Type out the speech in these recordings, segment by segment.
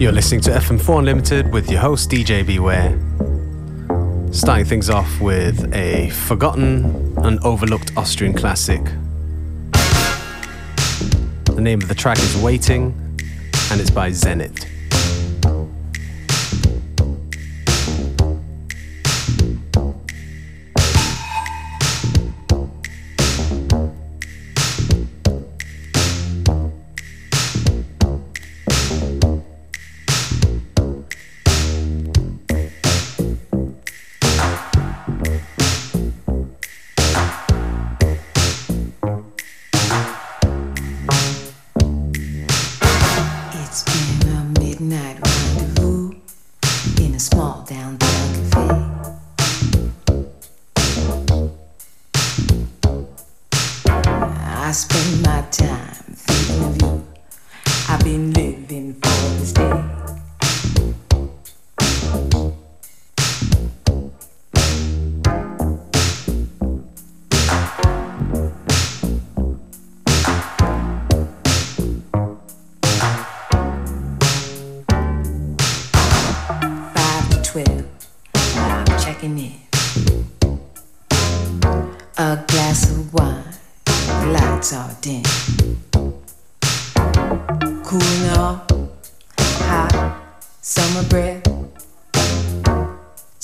You're listening to FM4 Unlimited with your host DJ Beware. Starting things off with a forgotten and overlooked Austrian classic. The name of the track is Waiting and it's by Zenith.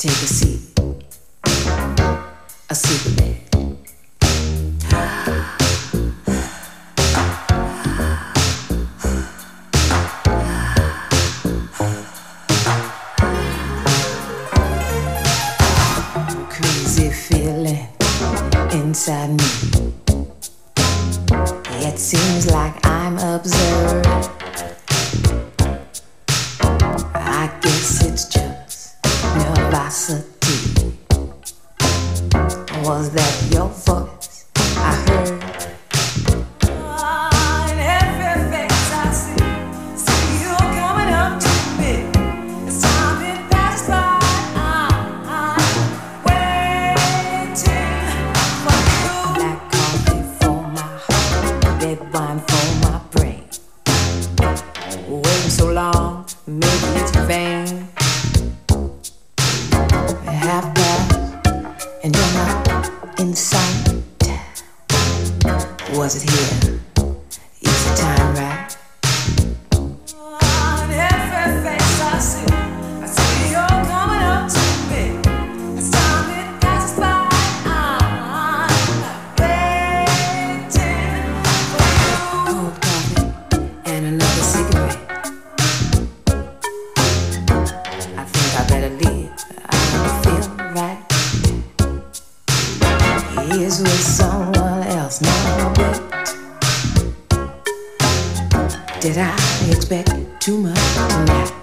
take a seat. is with someone else now. But did I expect too much?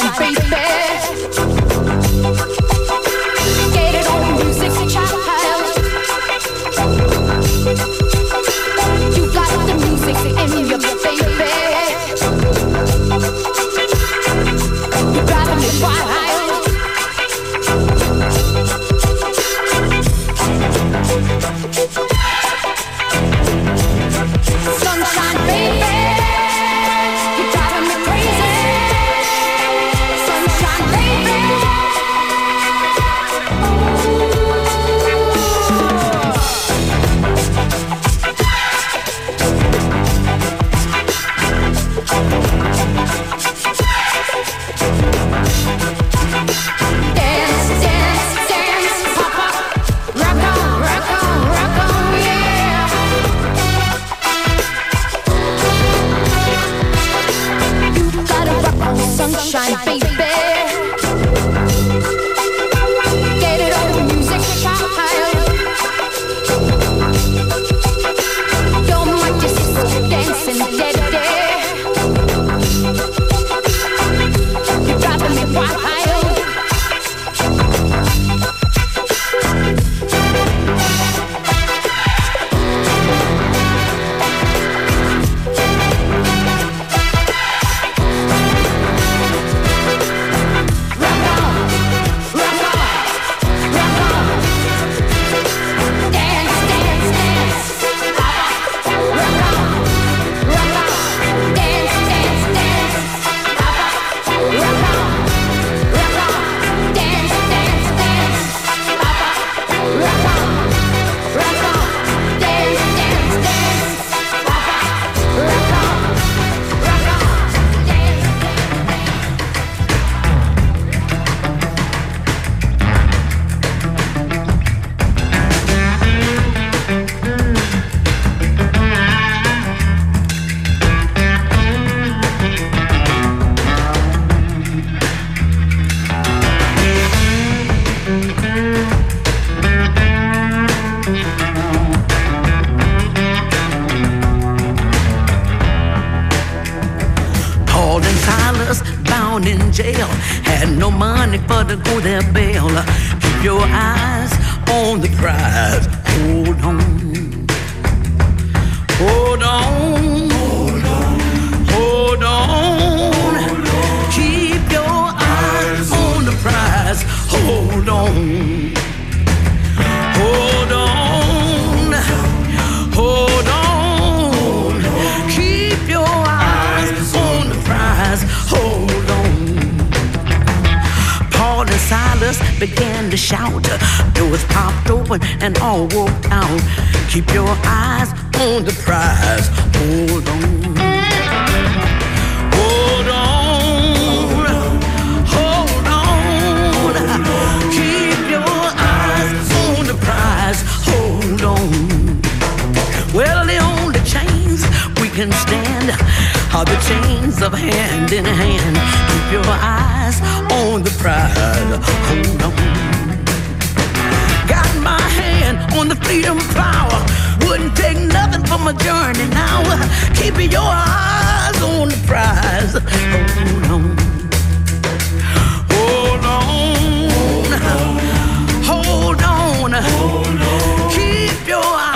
Dance, the of hand in hand. Keep your eyes on the prize. Hold on. Got my hand on the freedom power. Wouldn't take nothing for my journey now. Keep your eyes on the prize. Hold on. Hold on. Hold on. Keep your eyes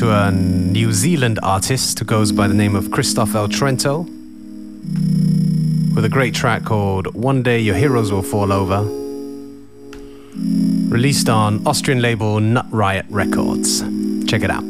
to a New Zealand artist who goes by the name of Christoph El Truento with a great track called One Day Your Heroes Will Fall Over, released on Austrian label Nut Riot Records. Check it out.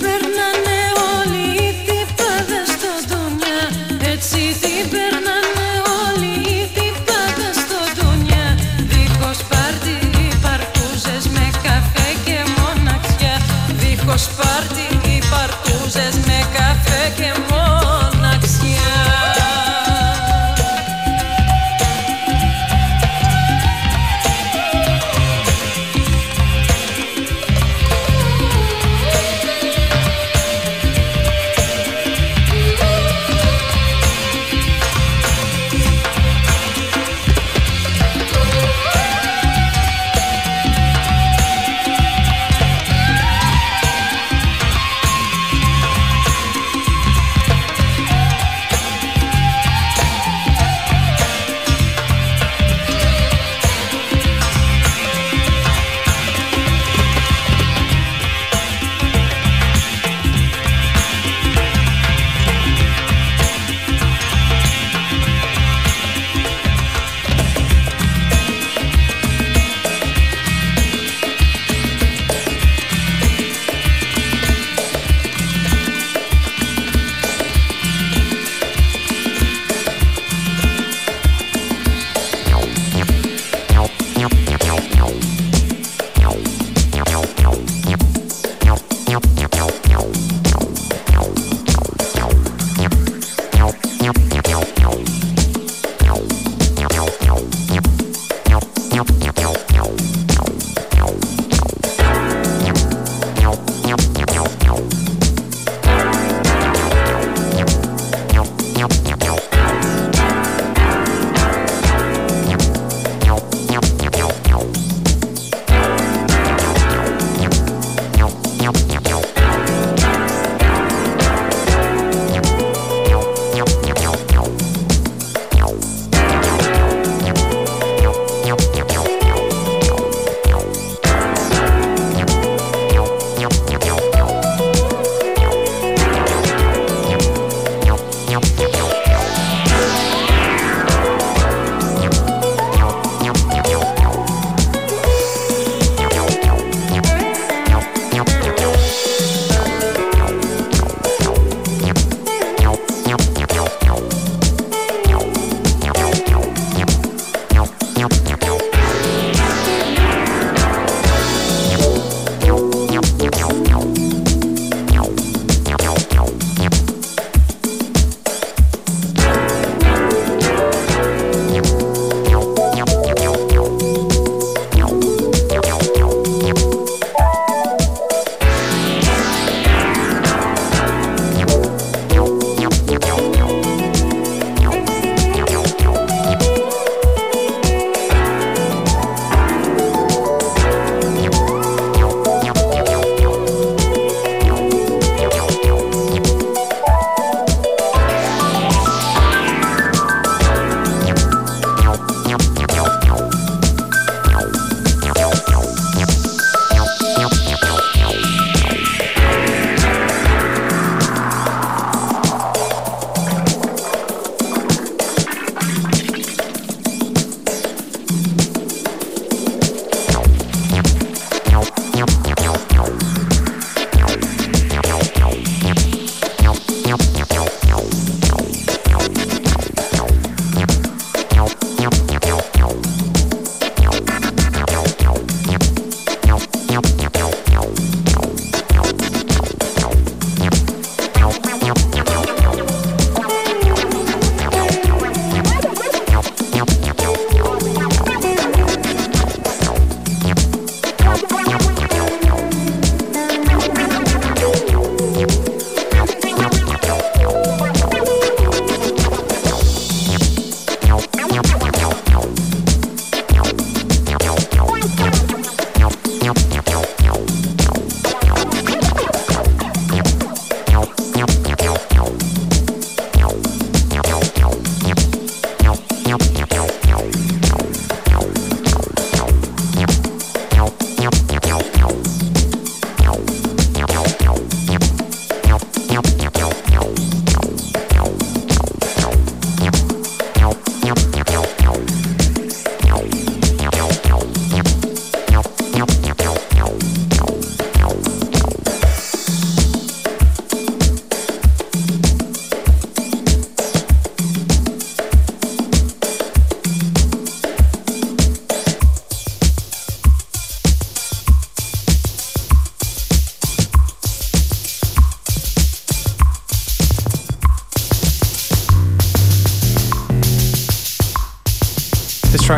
Baby,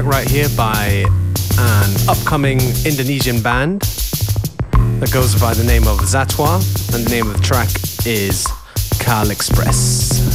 track right here by an upcoming Indonesian band that goes by the name of Zatwa, and the name of the track is Cal Express.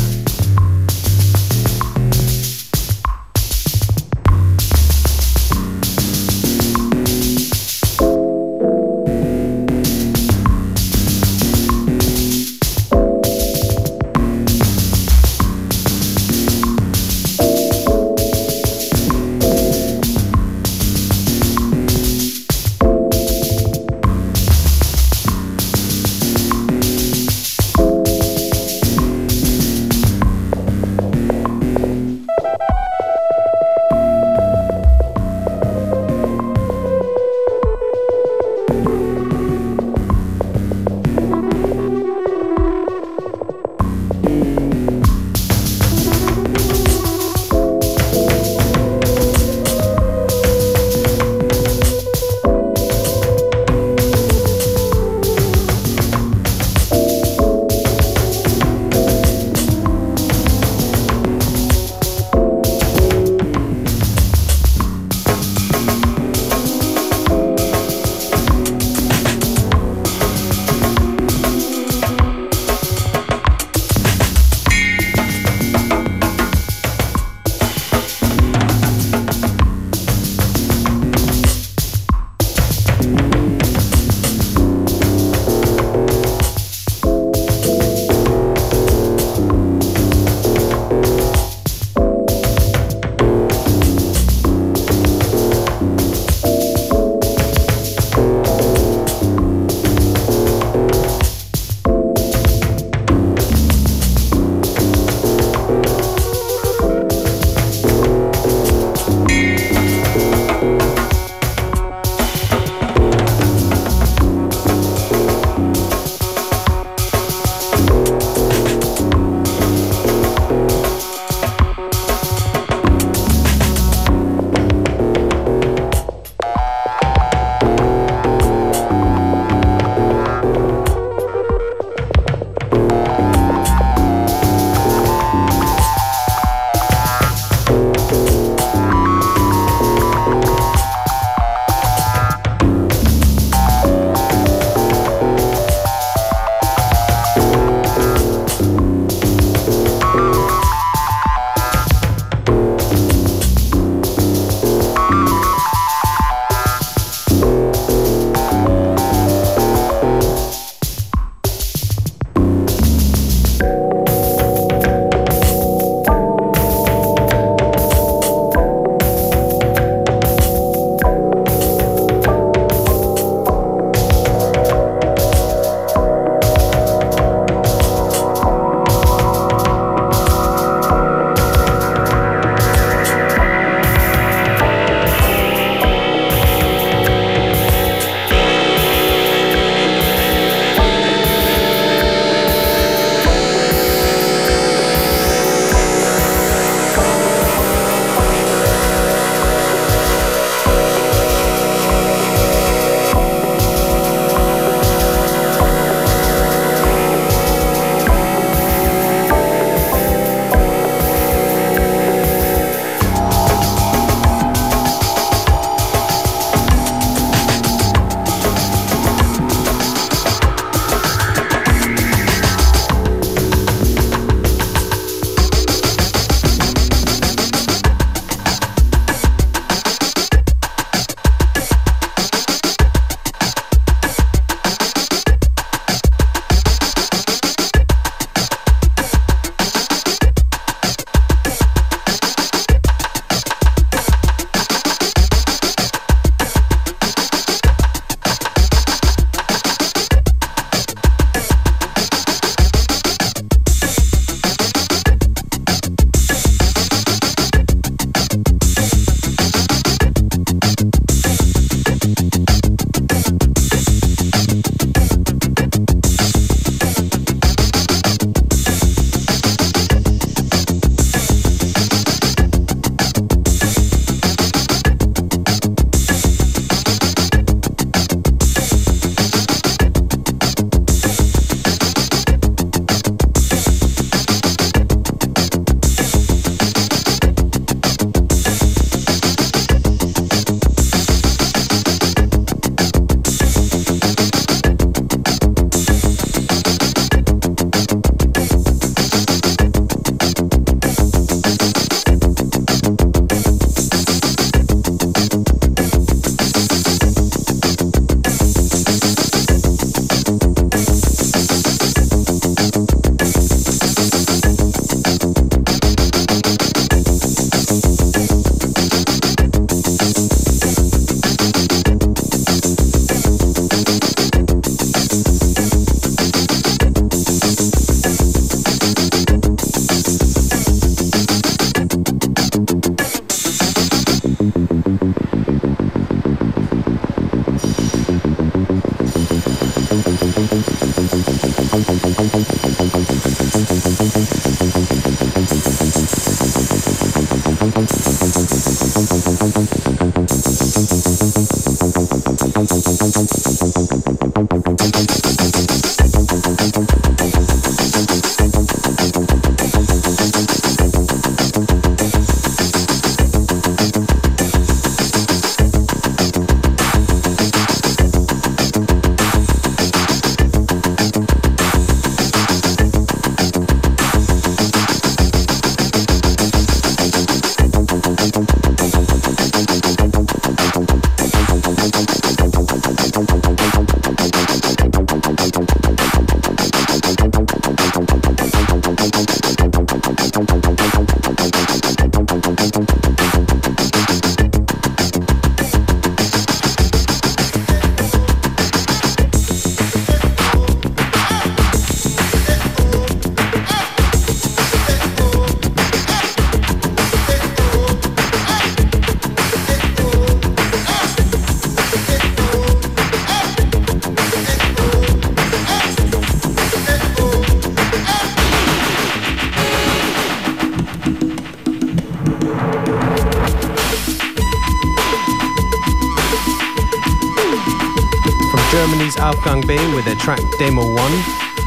With their track Demo 1.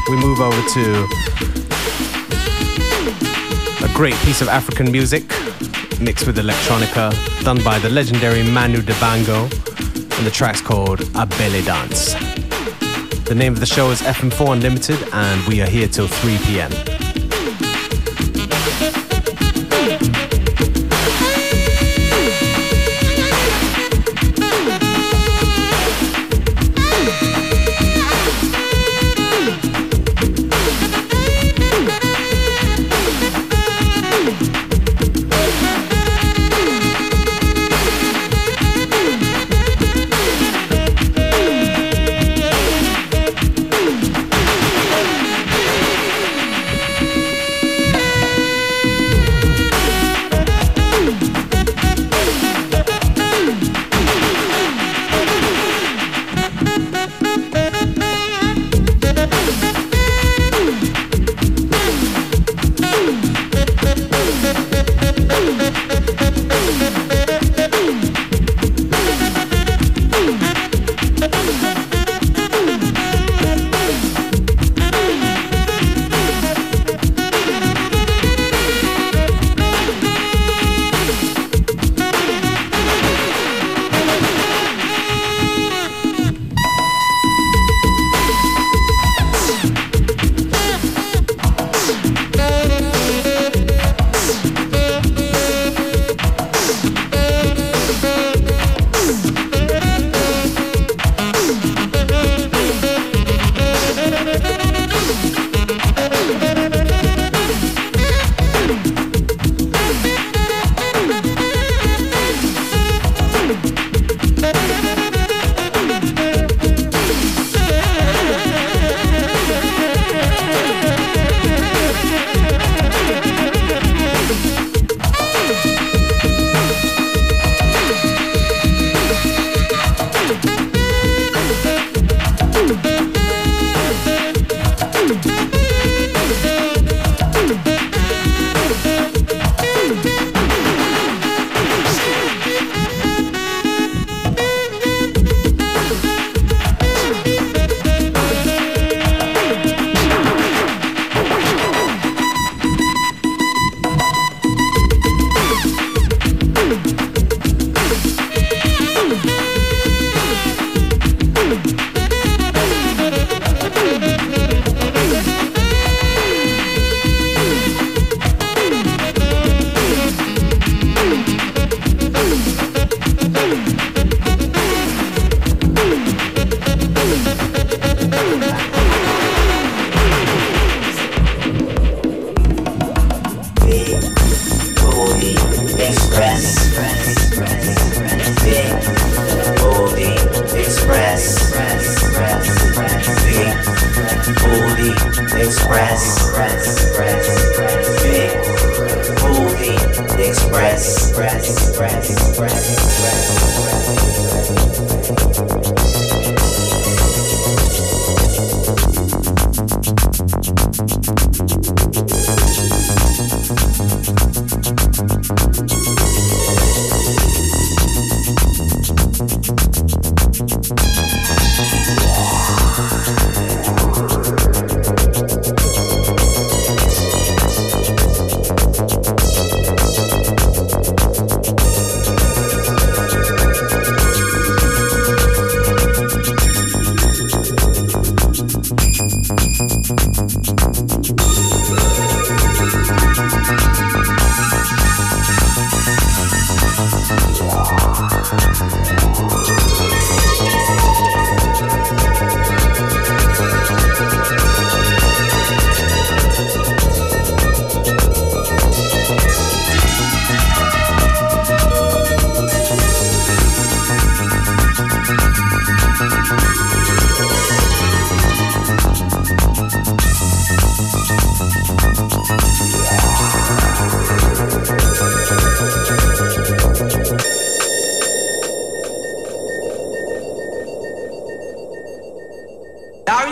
We move over to a great piece of African music mixed with electronica done by the legendary Manu Dibango and the track's called Abele Dance. The name of the show is FM4 Unlimited and we are here till 3 p.m.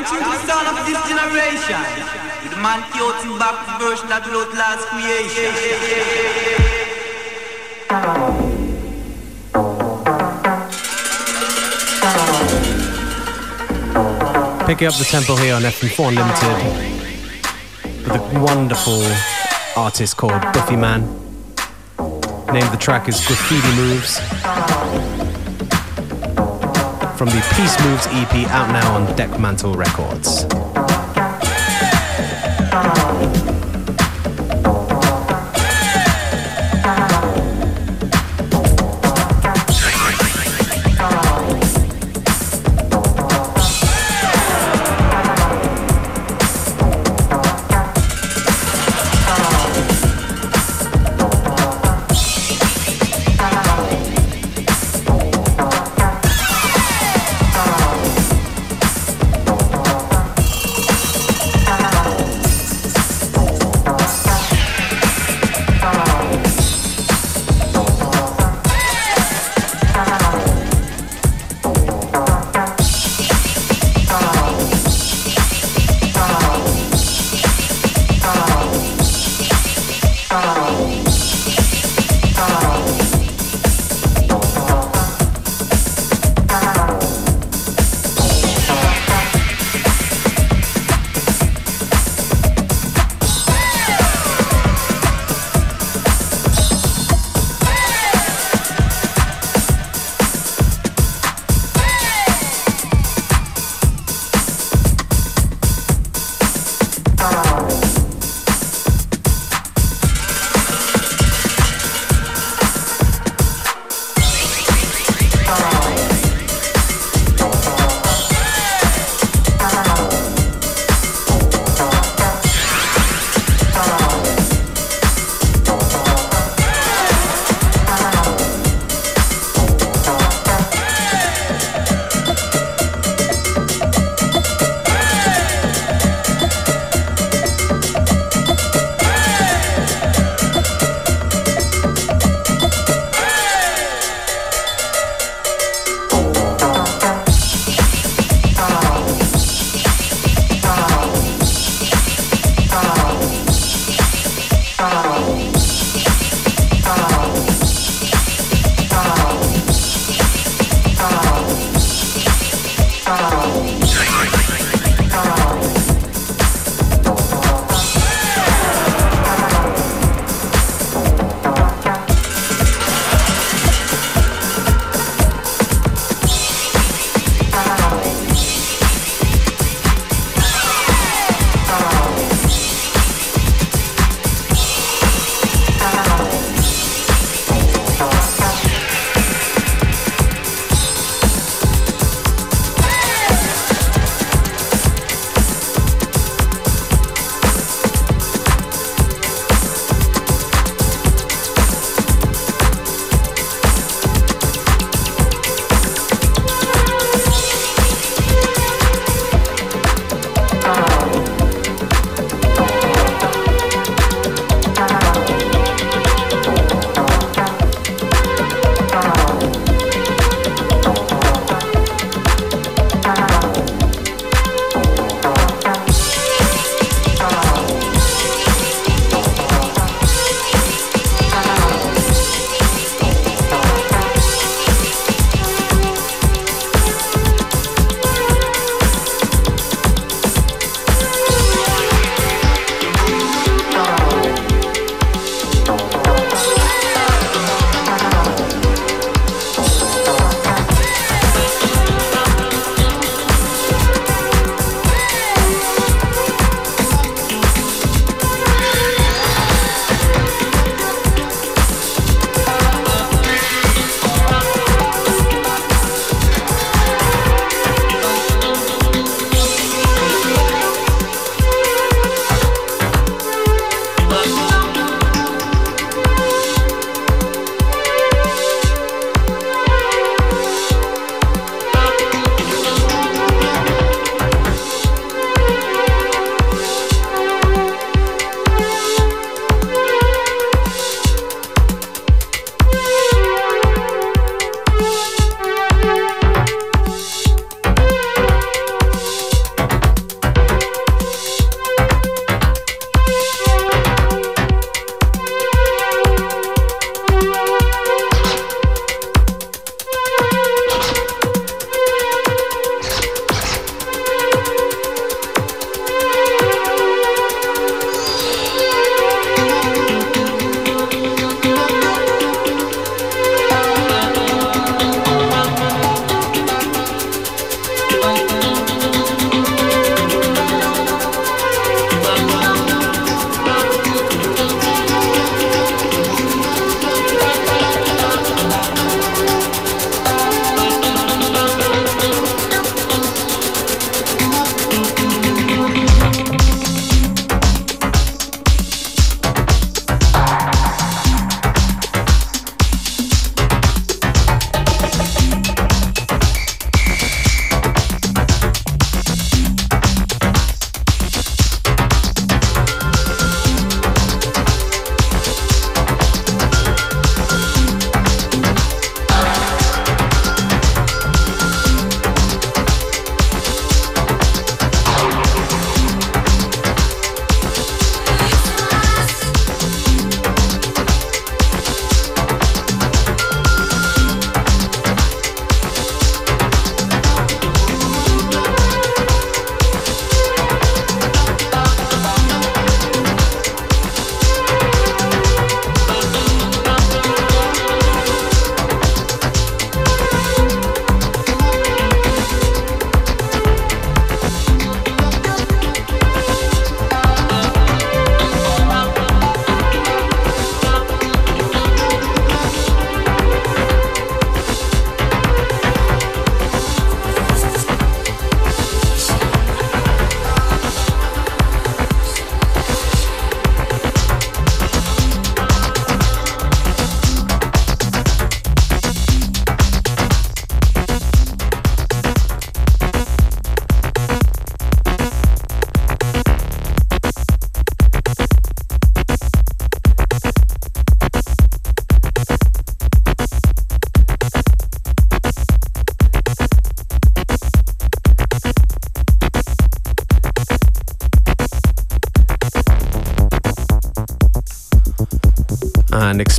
Don't the son of this generation? With man back the version of Lord last creation. picking up the tempo here on FM4 Unlimited with a wonderful artist called Buffy Man. Name of the track is Graffiti Moves from the Peace Moves EP out now on Dekmantel Records.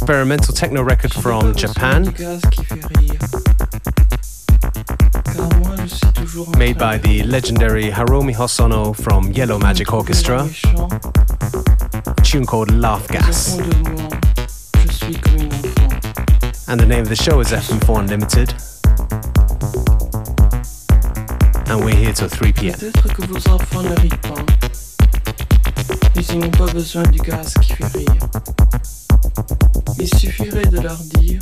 Experimental techno record from Japan. Made by the legendary Haruomi Hosono from Yellow Magic Orchestra. A tune called Laugh Gas. And the name of the show is FM4 Unlimited. And we're here till 3 p.m. Ils n'ont pas besoin du gaz qui fait rire. Suffirait de leur dire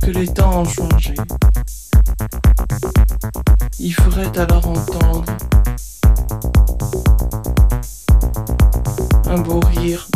que les temps ont changé. Il ferait alors entendre un beau rire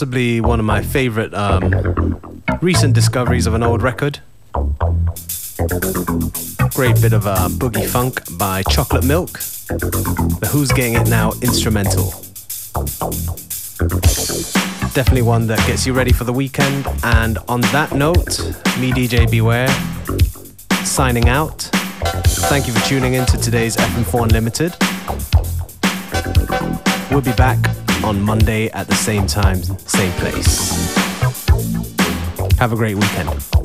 Possibly one of my favorite um, recent discoveries of an old record. Great bit of uh, boogie funk by Chocolate Milk. The Who's Getting It Now instrumental. Definitely one that gets you ready for the weekend. And on that note, me, DJ Beware, signing out. Thank you for tuning in to today's FM4 Unlimited. We'll be back on Monday at the same time, same place. Have a great weekend.